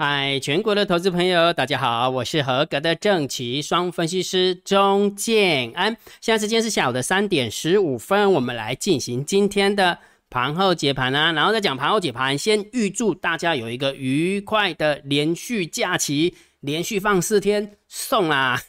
嗨，全国的投资朋友，大家好，我是合格的正奇双分析师钟建安。现在时间是下午的三点十五分，我们来进行今天的盘后解盘啊。然后再讲盘后解盘，先预祝大家有一个愉快的连续假期，连续放四天送啦。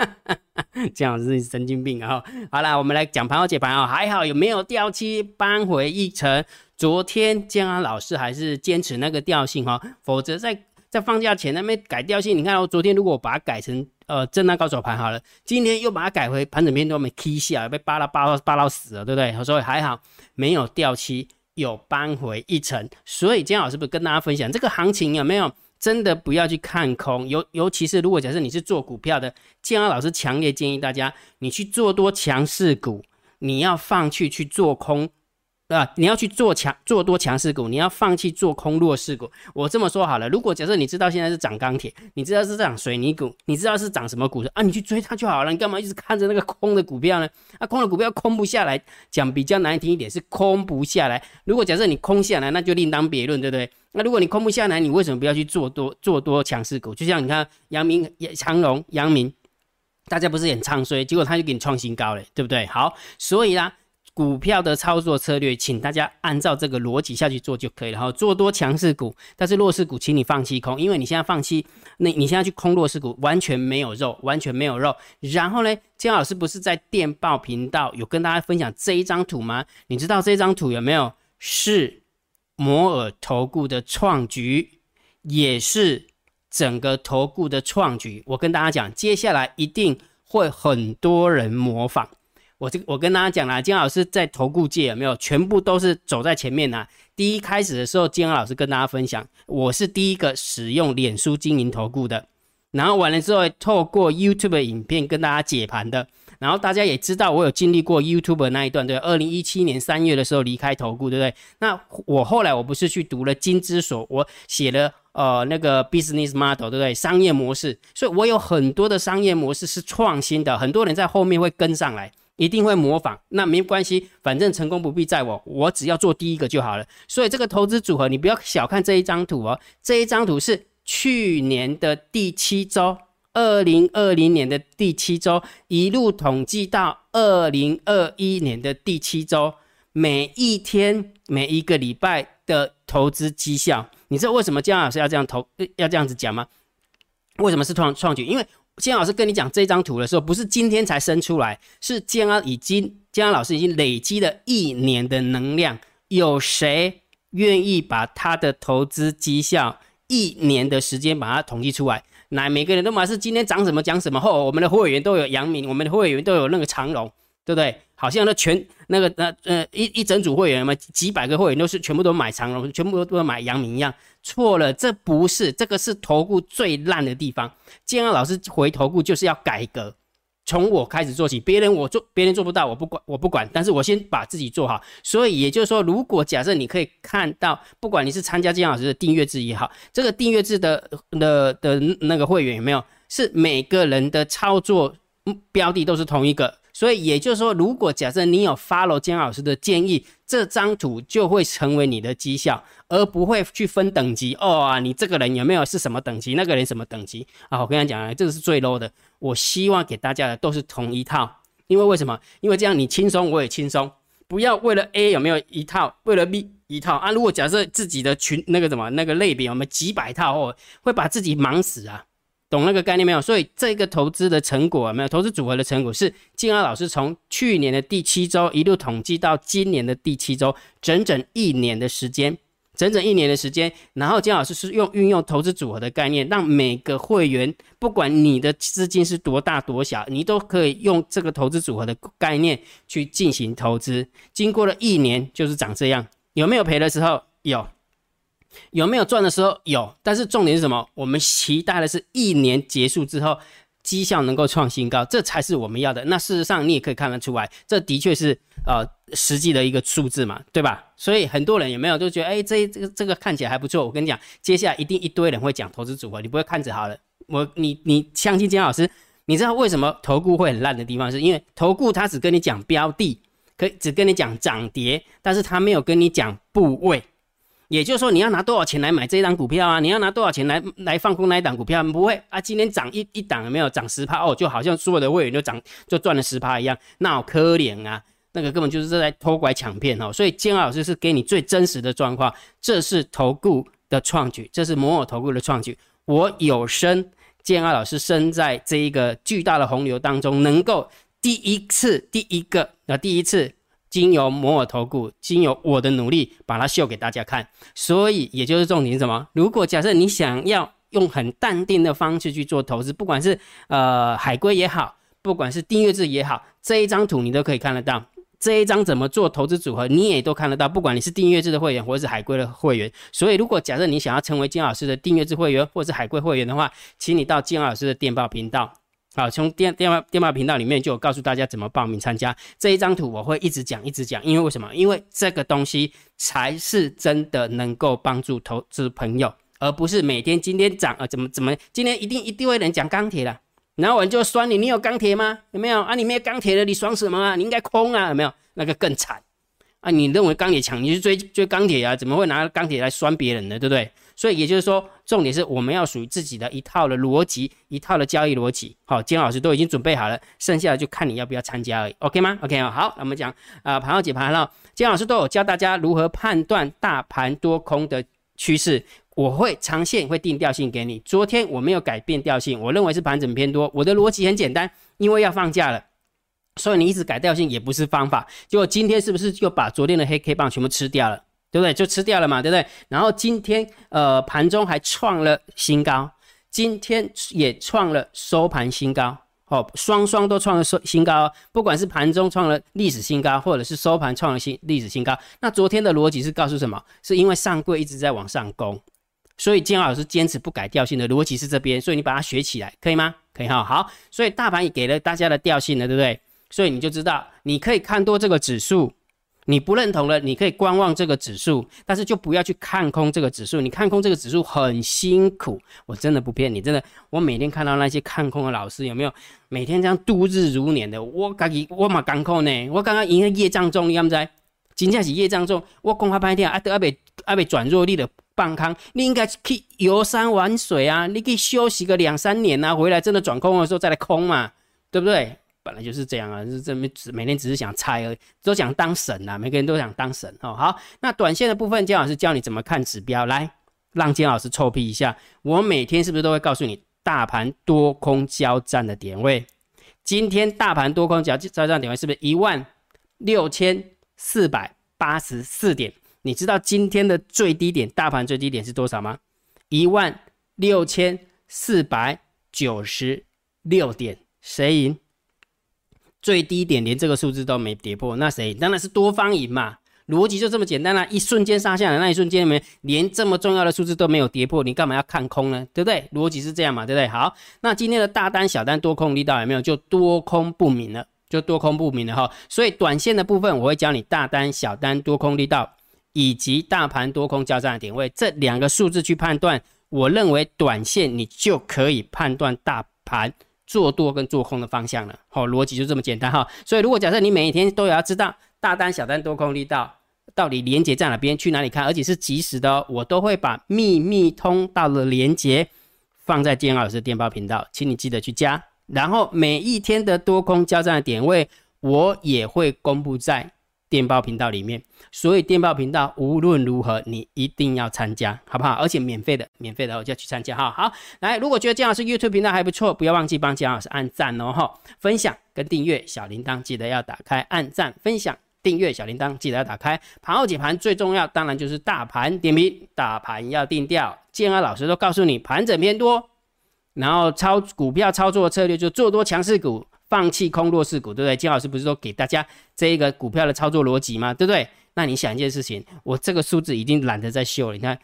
这样是神经病啊！好了，我们来讲盘后解盘啊。还好有没有掉期扳回一城？昨天建安老师还是坚持那个调性哈，否则在在放假前那边改调性。你看，我昨天如果把它改成呃震荡高手盘好了，今天又把它改回盘整片都没 K 下，被扒拉扒到扒到死了，对不对？所以还好没有掉期，有扳回一城。所以建安老师不是跟大家分享这个行情有没有？真的不要去看空，尤尤其是如果假设你是做股票的，建安老师强烈建议大家，你去做多强势股，你要放弃去做空。啊，你要去做强做多强势股，你要放弃做空弱势股。我这么说好了，如果假设你知道现在是涨钢铁，你知道是涨水泥股，你知道是涨什么股的啊？你去追它就好了，你干嘛一直看着那个空的股票呢？那空的股票空不下来，讲比较难听一点是空不下来。如果假设你空下来，那就另当别论，对不对？那如果你空不下来，你为什么不要去做多做多强势股？就像你看阳明、长荣、阳明，大家不是很唱衰，结果他就给你创新高了，对不对？好，所以啦。股票的操作策略，请大家按照这个逻辑下去做就可以了。哈，做多强势股，但是弱势股，请你放弃空，因为你现在放弃，那你现在去空弱势股，完全没有肉，完全没有肉。然后呢，姜老师不是在电报频道有跟大家分享这一张图吗？你知道这张图有没有？是摩尔投顾的创举，也是整个投顾的创举。我跟大家讲，接下来一定会很多人模仿。我这我跟大家讲啦，金老师在投顾界有没有全部都是走在前面呐？第一开始的时候，金老师跟大家分享，我是第一个使用脸书经营投顾的，然后完了之后，透过 YouTube 影片跟大家解盘的，然后大家也知道我有经历过 YouTube 那一段，对，二零一七年三月的时候离开投顾，对不对？那我后来我不是去读了金之所，我写了呃那个 Business Model，对不对？商业模式，所以我有很多的商业模式是创新的，很多人在后面会跟上来。一定会模仿，那没关系，反正成功不必在我，我只要做第一个就好了。所以这个投资组合，你不要小看这一张图哦，这一张图是去年的第七周，二零二零年的第七周，一路统计到二零二一年的第七周，每一天每一个礼拜的投资绩效。你知道为什么姜老师要这样投，要这样子讲吗？为什么是创创举？因为建安老师跟你讲这张图的时候，不是今天才生出来，是建安已经建安老师已经累积了一年的能量。有谁愿意把他的投资绩效一年的时间把它统计出来？那，每个人都嘛是今天涨什么讲什么。后我们的会员都有阳明，我们的会员都有那个长荣，对不对？好像那全那个那呃一一整组会员嘛，几百个会员都是全部都买长荣，全部都都买阳明一样。错了，这不是这个是投顾最烂的地方。建安老师回投顾就是要改革，从我开始做起。别人我做，别人做不到，我不管，我不管。但是我先把自己做好。所以也就是说，如果假设你可以看到，不管你是参加建安老师的订阅制也好，这个订阅制的的的那个会员有没有，是每个人的操作标的都是同一个。所以也就是说，如果假设你有 follow 姜老师的建议，这张图就会成为你的绩效，而不会去分等级哦啊，你这个人有没有是什么等级，那个人什么等级啊？我跟你讲啊，这个是最 low 的。我希望给大家的都是同一套，因为为什么？因为这样你轻松，我也轻松。不要为了 A 有没有一套，为了 B 一套啊。如果假设自己的群那个什么那个类别有没有几百套哦，会把自己忙死啊。懂那个概念没有？所以这个投资的成果没有？投资组合的成果是金安老师从去年的第七周一路统计到今年的第七周，整整一年的时间，整整一年的时间。然后金老师是用运用投资组合的概念，让每个会员，不管你的资金是多大多小，你都可以用这个投资组合的概念去进行投资。经过了一年，就是长这样。有没有赔的时候？有。有没有赚的时候有，但是重点是什么？我们期待的是一年结束之后，绩效能够创新高，这才是我们要的。那事实上你也可以看得出来，这的确是呃实际的一个数字嘛，对吧？所以很多人有没有就觉得，哎，这这个这个看起来还不错。我跟你讲，接下来一定一堆人会讲投资组合，你不会看着好了。我你你相信金老师，你知道为什么投顾会很烂的地方，是因为投顾他只跟你讲标的，可以只跟你讲涨跌，但是他没有跟你讲部位。也就是说，你要拿多少钱来买这一档股票啊？你要拿多少钱来来放空那一档股票？不会啊，今天涨一一档有没有涨十趴哦？就好像所有的会员就涨就赚了十趴一样，那好可怜啊！那个根本就是在偷拐抢骗哦。所以建老师是给你最真实的状况，这是投顾的创举，这是摩尔投顾的创举。我有生建二老师生在这一个巨大的洪流当中，能够第一次第一个啊第一次。经由摩尔投顾，经由我的努力，把它秀给大家看。所以，也就是重点是什么？如果假设你想要用很淡定的方式去做投资，不管是呃海归也好，不管是订阅制也好，这一张图你都可以看得到。这一张怎么做投资组合，你也都看得到。不管你是订阅制的会员，或者是海归的会员。所以，如果假设你想要成为金老师的订阅制会员，或是海归会员的话，请你到金老师的电报频道。好，从电电话电话频道里面就告诉大家怎么报名参加这一张图，我会一直讲一直讲，因为为什么？因为这个东西才是真的能够帮助投资朋友，而不是每天今天涨啊怎么怎么，今天一定一定会有人讲钢铁了，然后我就酸你，你有钢铁吗？有没有啊？你没有钢铁的，你爽什么啊？你应该空啊，有没有？那个更惨啊！你认为钢铁强，你去追追钢铁啊？怎么会拿钢铁来拴别人呢？对不对？所以也就是说，重点是我们要属于自己的一套的逻辑，一套的交易逻辑。好，金老师都已经准备好了，剩下的就看你要不要参加而已。OK 吗？OK 啊，好，那我们讲啊，盘后解盘了。金老师都有教大家如何判断大盘多空的趋势，我会长线会定调性给你。昨天我没有改变调性，我认为是盘整偏多。我的逻辑很简单，因为要放假了，所以你一直改调性也不是方法。结果今天是不是就把昨天的黑 K 棒全部吃掉了？对不对？就吃掉了嘛，对不对？然后今天呃盘中还创了新高，今天也创了收盘新高，哦，双双都创了收新高。不管是盘中创了历史新高，或者是收盘创了新历史新高。那昨天的逻辑是告诉什么？是因为上柜一直在往上攻，所以金老师坚持不改调性的逻辑是这边，所以你把它学起来，可以吗？可以哈。好，所以大盘也给了大家的调性了，对不对？所以你就知道，你可以看多这个指数。你不认同了，你可以观望这个指数，但是就不要去看空这个指数。你看空这个指数很辛苦，我真的不骗你，真的。我每天看到那些看空的老师，有没有每天这样度日如年的？我刚己我嘛刚空呢，我刚刚赢了业障重，你敢不知？真正是业障重，我讲话半天啊，都阿被阿被转弱力的半康，你应该去游山玩水啊，你可以休息个两三年啊，回来真的转空的时候再来空嘛，对不对？本来就是这样啊，是这么只每天只是想猜而已，都想当神啊，每个人都想当神哦。好，那短线的部分，姜老师教你怎么看指标，来让姜老师臭屁一下。我每天是不是都会告诉你大盘多空交战的点位？今天大盘多空交交战点位是不是一万六千四百八十四点？你知道今天的最低点，大盘最低点是多少吗？一万六千四百九十六点，谁赢？最低点连这个数字都没跌破，那谁？当然是多方赢嘛，逻辑就这么简单啦。一瞬间杀下来，那一瞬间没连这么重要的数字都没有跌破，你干嘛要看空呢？对不对？逻辑是这样嘛，对不对？好，那今天的大单、小单多空力道有没有？就多空不明了，就多空不明了哈。所以短线的部分，我会教你大单、小单多空力道，以及大盘多空交战的点位这两个数字去判断。我认为短线你就可以判断大盘。做多跟做空的方向了，好，逻辑就这么简单哈。所以如果假设你每一天都要知道大单、小单、多空力道到底连接在哪边，去哪里看，而且是及时的哦，我都会把秘密通道的连接放在建老师电报频道，请你记得去加。然后每一天的多空交战的点位，我也会公布在。电报频道里面，所以电报频道无论如何你一定要参加，好不好？而且免费的，免费的我就要去参加哈。好，来，如果觉得姜老师 YouTube 频道还不错，不要忘记帮姜老师按赞哦哈，分享跟订阅小铃铛记得要打开，按赞、分享、订阅小铃铛记得要打开。盘后解盘最重要，当然就是大盘点评，大盘要定调。建安老师都告诉你，盘整偏多，然后操股票操作策略就做多强势股。放弃空弱势股，对不对？金老师不是说给大家这一个股票的操作逻辑吗？对不对？那你想一件事情，我这个数字已经懒得再秀了。你看，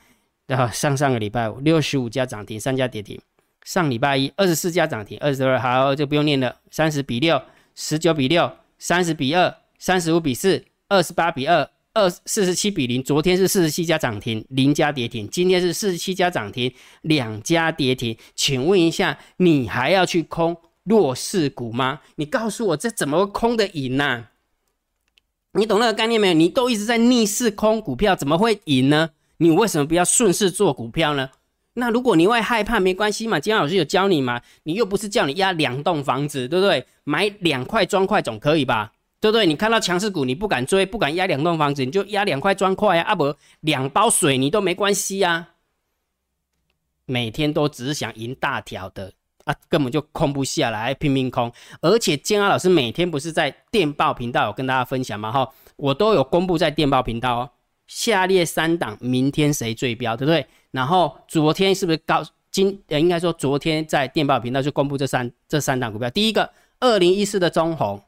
然后上上个礼拜五六十五家涨停，三家跌停；上礼拜一二十四家涨停，二十二好就不用念了，三十比六，十九比六，三十比二，三十五比四，二十八比二，二四十七比零。昨天是四十七家涨停，零家跌停；今天是四十七家涨停，两家跌停。请问一下，你还要去空？弱势股吗？你告诉我这怎么空的赢呢？你懂那个概念没有？你都一直在逆势空股票，怎么会赢呢？你为什么不要顺势做股票呢？那如果你会害怕，没关系嘛，金老师有教你嘛，你又不是叫你压两栋房子，对不对？买两块砖块总可以吧？对不对？你看到强势股，你不敢追，不敢压两栋房子，你就压两块砖块啊，啊不，两包水泥都没关系啊。每天都只是想赢大条的啊，根本就空不下来，拼命空。而且建安老师每天不是在电报频道有跟大家分享吗？哈，我都有公布在电报频道哦。下列三档明天谁最标，对不对？然后昨天是不是高？今呃应该说昨天在电报频道就公布这三这三档股票。第一个，二零一四的中红，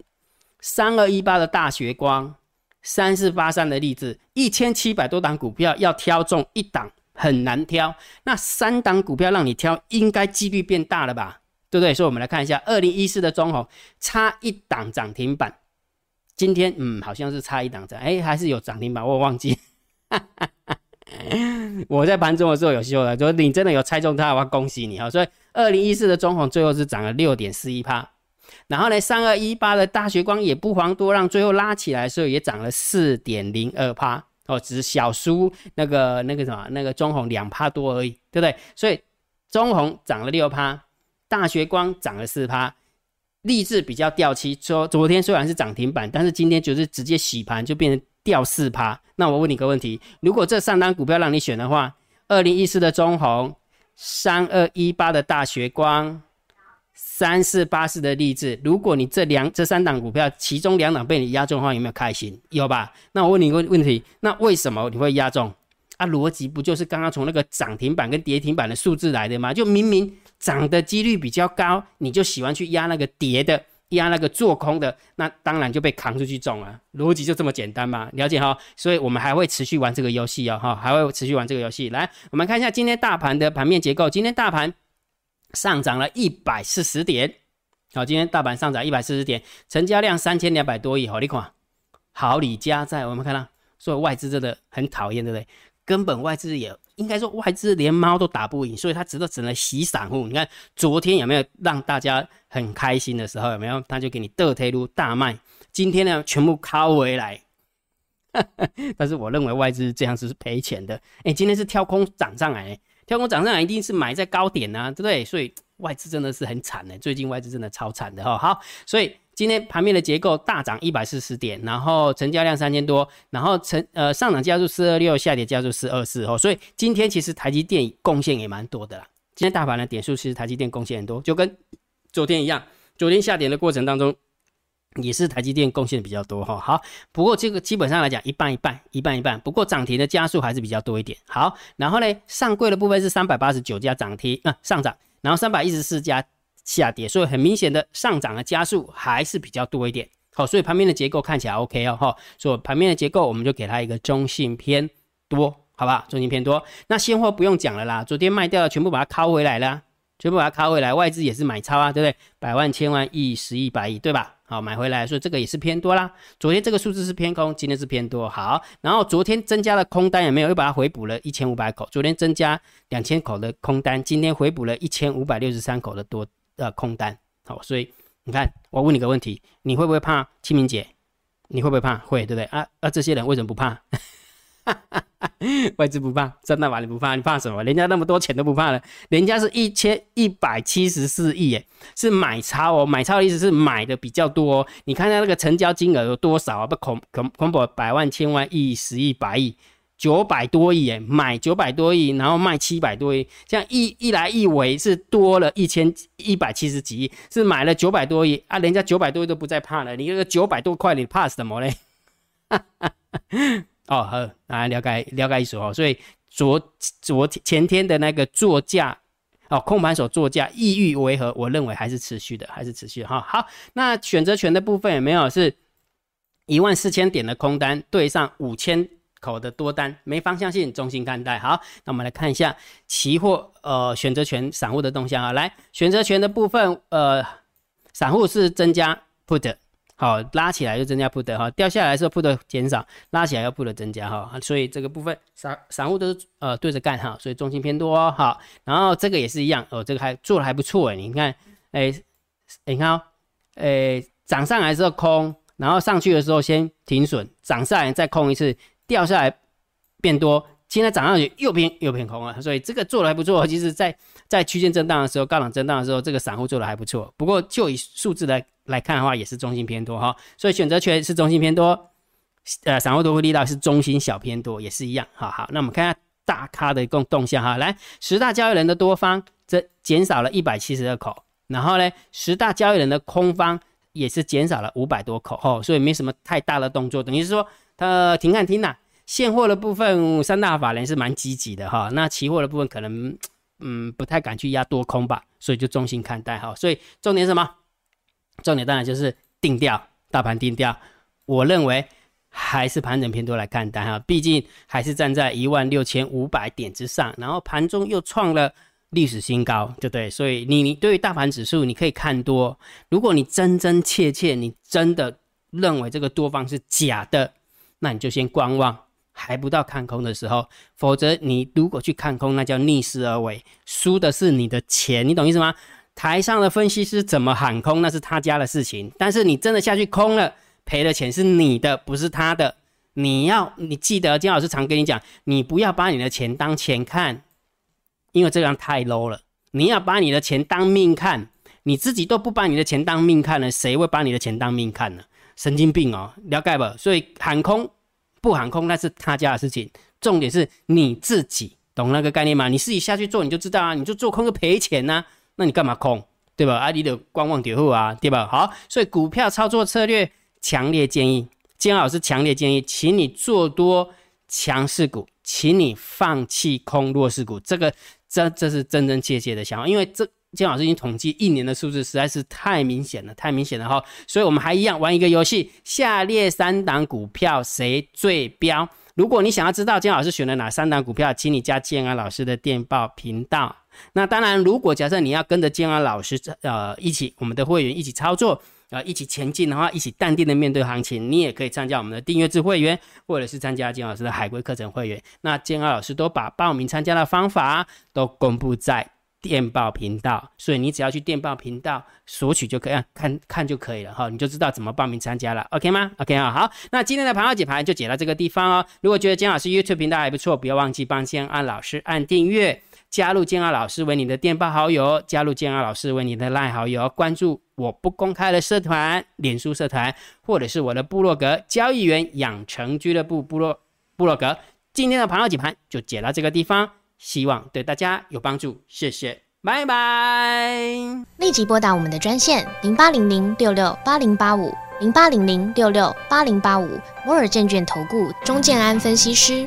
三二一八的大学光，三四八三的励志，一千七百多档股票要挑中一档。很难挑，那三档股票让你挑，应该几率变大了吧？对不对？所以我们来看一下，二零一四的中红差一档涨停板，今天嗯好像是差一档涨，哎还是有涨停板，我忘记。我在盘中的时候有秀了，说你真的有猜中它，我要恭喜你哈。所以二零一四的中红最后是涨了六点四一帕，然后呢三二一八的大学光也不遑多让，最后拉起来的时候也涨了四点零二帕。哦，只是小输那个那个什么那个中红两趴多而已，对不对？所以中红涨了六趴，大学光涨了四趴，励志比较掉期，说昨天虽然是涨停板，但是今天就是直接洗盘就变成掉四趴。那我问你个问题，如果这三单股票让你选的话，二零一四的中红，三二一八的大学光。三四八四的例子，如果你这两这三档股票其中两档被你压中的话，有没有开心？有吧？那我问你一个问题，那为什么你会压中？啊，逻辑不就是刚刚从那个涨停板跟跌停板的数字来的吗？就明明涨的几率比较高，你就喜欢去压那个跌的，压那个做空的，那当然就被扛出去中了。逻辑就这么简单嘛？了解哈？所以我们还会持续玩这个游戏哦，哈，还会持续玩这个游戏。来，我们看一下今天大盘的盘面结构，今天大盘。上涨了一百四十点，好，今天大盘上涨一百四十点，成交量三千两百多亿，好，你看，好李家在，我们看到，所以外资真的很讨厌，对不对？根本外资也应该说外资连猫都打不赢，所以他只能只能洗散户。你看昨天有没有让大家很开心的时候？有没有？他就给你得推入大卖，今天呢全部靠回来，但是我认为外资这样子是赔钱的。哎，今天是跳空涨上来。跳空涨上来一定是买在高点呐，对不对？所以 外资真的是很惨的，最近外资真的超惨的哈。好，所以今天盘面的结构大涨一百四十点，然后成交量三千多，然后成呃上涨加速四二六，下跌加速四二四哦。所以今天其实台积电贡献也蛮多的啦。今天大盘的点数其实台积电贡献很多，就跟昨天一样，昨天下跌的过程当中。也是台积电贡献比较多哈，好，不过这个基本上来讲一半一半，一半一半，不过涨停的加速还是比较多一点。好，然后呢，上柜的部分是三百八十九家涨停啊上涨，然后三百一十四家下跌，所以很明显的上涨的加速还是比较多一点。好，所以盘面的结构看起来 OK 哦哈，所以盘面的结构我们就给它一个中性偏多，好吧，中性偏多。那现货不用讲了啦，昨天卖掉了全部把它拷回来了，全部把它拷回来，外资也是买超啊，对不对？百万、千万、亿、十亿、百亿，对吧？好，买回来，所以这个也是偏多啦。昨天这个数字是偏空，今天是偏多。好，然后昨天增加了空单也没有？又把它回补了一千五百口。昨天增加两千口的空单，今天回补了一千五百六十三口的多呃空单。好，所以你看，我问你个问题，你会不会怕清明节？你会不会怕？会，对不对？啊啊，这些人为什么不怕？外资不怕，真的吗？你不怕？你怕什么？人家那么多钱都不怕了，人家是一千一百七十四亿，耶，是买超哦。买超的意思是买的比较多。你看他那个成交金额有多少啊？不恐恐恐怖，百万、千万、亿、十亿、百亿，九百多亿，耶，买九百多亿，然后卖七百多亿，这样一一来一回是多了一千一百七十几亿，是买了九百多亿啊。人家九百多亿都不再怕了，你那个九百多块，你怕什么嘞？哦，好，来了解了解一说哦，所以昨昨前天的那个作价哦，控盘手作价意欲为何？我认为还是持续的，还是持续哈。好，那选择权的部分有没有是一万四千点的空单对上五千口的多单，没方向性，中心看待。好，那我们来看一下期货呃选择权散户的动向啊，来选择权的部分呃，散户是增加 put。好，拉起来就增加 put 哈，掉下来的时候 put 减少，拉起来要 put 增加哈，所以这个部分散散户都是呃对着干哈，所以重心偏多哦，好，然后这个也是一样哦，这个还做的还不错哎，你看，哎，你看哦，哎，涨上来之后空，然后上去的时候先停损，涨上来再空一次，掉下来变多，现在涨上去又偏又偏空了，所以这个做的还不错。其实，在在区间震荡的时候，高档震荡的时候，这个散户做的还不错。不过就以数字来来看的话，也是中性偏多哈。所以选择权是中性偏多，呃，散户多会力道是中性小偏多，也是一样。好好，那我们看下大咖的共动向哈。来，十大交易人的多方这减少了一百七十二口，然后呢，十大交易人的空方也是减少了五百多口哦，所以没什么太大的动作，等于是说它停看听呐。现货的部分，三大法人是蛮积极的哈。那期货的部分可能，嗯，不太敢去压多空吧，所以就中性看待哈。所以重点什么？重点当然就是定调，大盘定调。我认为还是盘整偏多来看待哈，毕竟还是站在一万六千五百点之上，然后盘中又创了历史新高，对不对？所以你你对于大盘指数你可以看多，如果你真真切切你真的认为这个多方是假的，那你就先观望。还不到看空的时候，否则你如果去看空，那叫逆势而为，输的是你的钱，你懂意思吗？台上的分析师怎么喊空，那是他家的事情，但是你真的下去空了，赔的钱是你的，不是他的。你要你记得，金老师常跟你讲，你不要把你的钱当钱看，因为这样太 low 了。你要把你的钱当命看，你自己都不把你的钱当命看了，谁会把你的钱当命看呢？神经病哦，了解不？所以喊空。不航空那是他家的事情，重点是你自己懂那个概念吗？你自己下去做你就知道啊，你就做空就赔钱呐，那你干嘛空，对吧？啊，你的观望底后啊，对吧？好，所以股票操作策略，强烈建议，金老师强烈建议，请你做多强势股，请你放弃空弱势股，这个这这是真真切切的想法，因为这。金老师已经统计一年的数字实在是太明显了，太明显了哈，所以我们还一样玩一个游戏，下列三档股票谁最标？如果你想要知道金老师选了哪三档股票，请你加建安老师的电报频道。那当然，如果假设你要跟着建安老师呃一起，我们的会员一起操作，呃一起前进的话，一起淡定的面对行情，你也可以参加我们的订阅制会员，或者是参加金老师的海归课程会员。那建安老师都把报名参加的方法都公布在。电报频道，所以你只要去电报频道索取就可以看看就可以了哈，你就知道怎么报名参加了，OK 吗？OK 啊，好，那今天的盘号解盘就解到这个地方哦。如果觉得姜老师 YouTube 频道还不错，不要忘记帮姜安老师按订阅，加入姜安老师为你的电报好友，加入姜安老师为你的赖好友，关注我不公开的社团，脸书社团，或者是我的部落格交易员养成俱乐部部落部落格。今天的盘号解盘就解到这个地方。希望对大家有帮助，谢谢，拜拜。立即拨打我们的专线零八零零六六八零八五零八零零六六八零八五摩尔证券投顾钟建安分析师。